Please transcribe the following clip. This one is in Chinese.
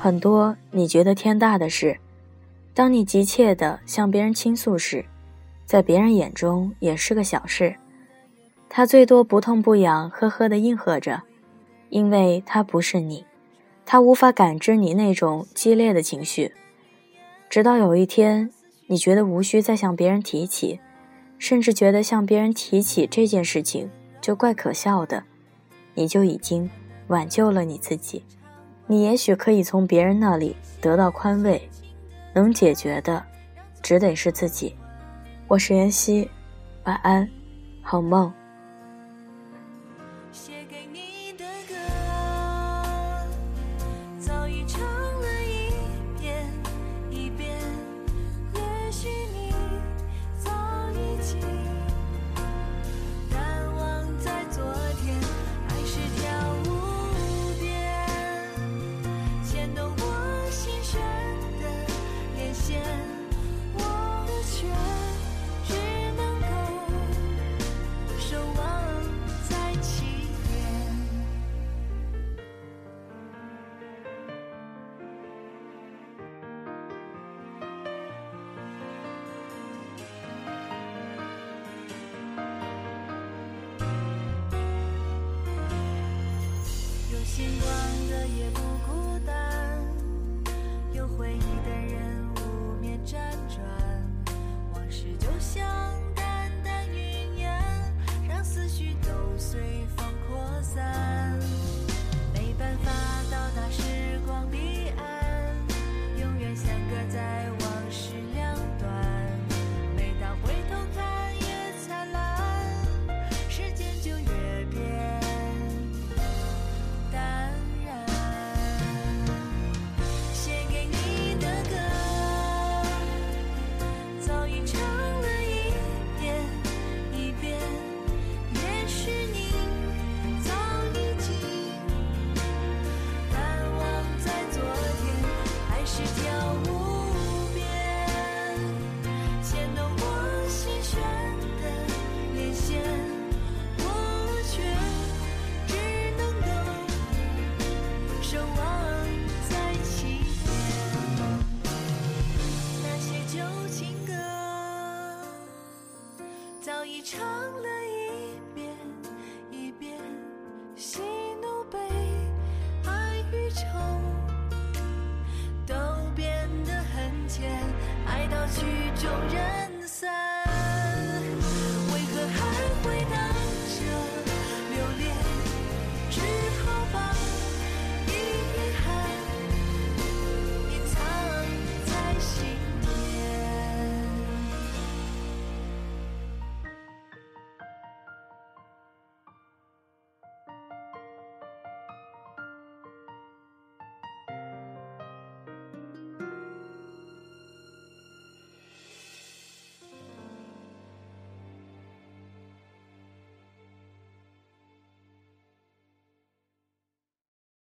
很多你觉得天大的事，当你急切地向别人倾诉时，在别人眼中也是个小事。他最多不痛不痒，呵呵地应和着，因为他不是你，他无法感知你那种激烈的情绪。直到有一天，你觉得无需再向别人提起，甚至觉得向别人提起这件事情就怪可笑的，你就已经挽救了你自己。你也许可以从别人那里得到宽慰，能解决的，只得是自己。我是妍希，晚安，好梦。星你唱了一遍一遍，喜怒悲爱与愁都变得很浅，爱到曲终人。